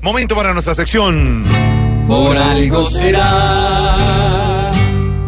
Momento para nuestra sección. Por algo será.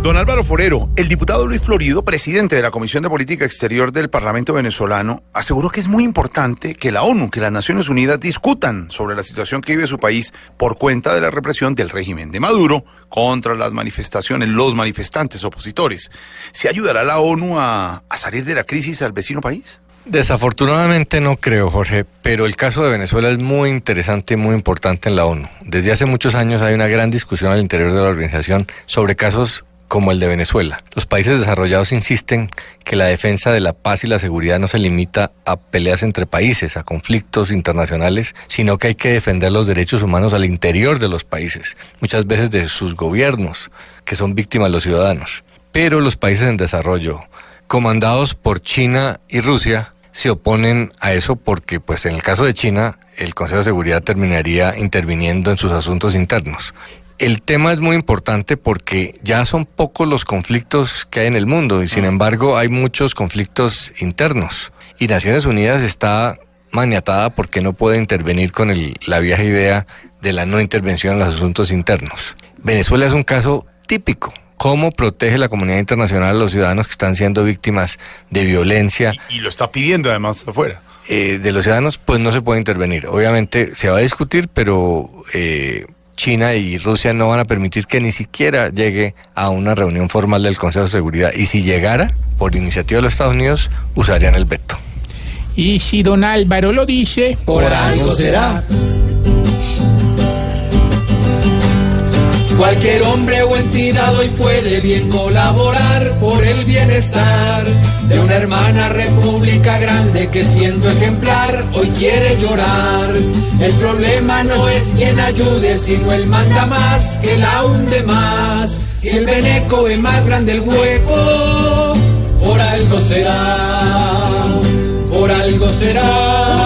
Don Álvaro Forero, el diputado Luis Florido, presidente de la Comisión de Política Exterior del Parlamento venezolano, aseguró que es muy importante que la ONU, que las Naciones Unidas discutan sobre la situación que vive su país por cuenta de la represión del régimen de Maduro contra las manifestaciones, los manifestantes opositores. ¿Se ayudará la ONU a, a salir de la crisis al vecino país? Desafortunadamente no creo, Jorge, pero el caso de Venezuela es muy interesante y muy importante en la ONU. Desde hace muchos años hay una gran discusión al interior de la organización sobre casos como el de Venezuela. Los países desarrollados insisten que la defensa de la paz y la seguridad no se limita a peleas entre países, a conflictos internacionales, sino que hay que defender los derechos humanos al interior de los países, muchas veces de sus gobiernos, que son víctimas los ciudadanos. Pero los países en desarrollo, comandados por China y Rusia, se oponen a eso porque, pues en el caso de China, el Consejo de Seguridad terminaría interviniendo en sus asuntos internos. El tema es muy importante porque ya son pocos los conflictos que hay en el mundo y sin embargo hay muchos conflictos internos. Y Naciones Unidas está maniatada porque no puede intervenir con el, la vieja idea de la no intervención en los asuntos internos. Venezuela es un caso típico. ¿Cómo protege la comunidad internacional a los ciudadanos que están siendo víctimas de violencia? Y, y lo está pidiendo además afuera. Eh, de los ciudadanos, pues no se puede intervenir. Obviamente se va a discutir, pero eh, China y Rusia no van a permitir que ni siquiera llegue a una reunión formal del Consejo de Seguridad. Y si llegara, por iniciativa de los Estados Unidos, usarían el veto. Y si don Álvaro lo dice, por algo será. Cualquier hombre o entidad hoy puede bien colaborar por el bienestar de una hermana república grande que siendo ejemplar hoy quiere llorar. El problema no es quien ayude, sino el manda más que la hunde más. Si el veneco es más grande el hueco, por algo será, por algo será,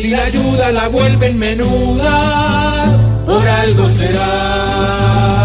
Si la ayuda la vuelven menuda, por algo será.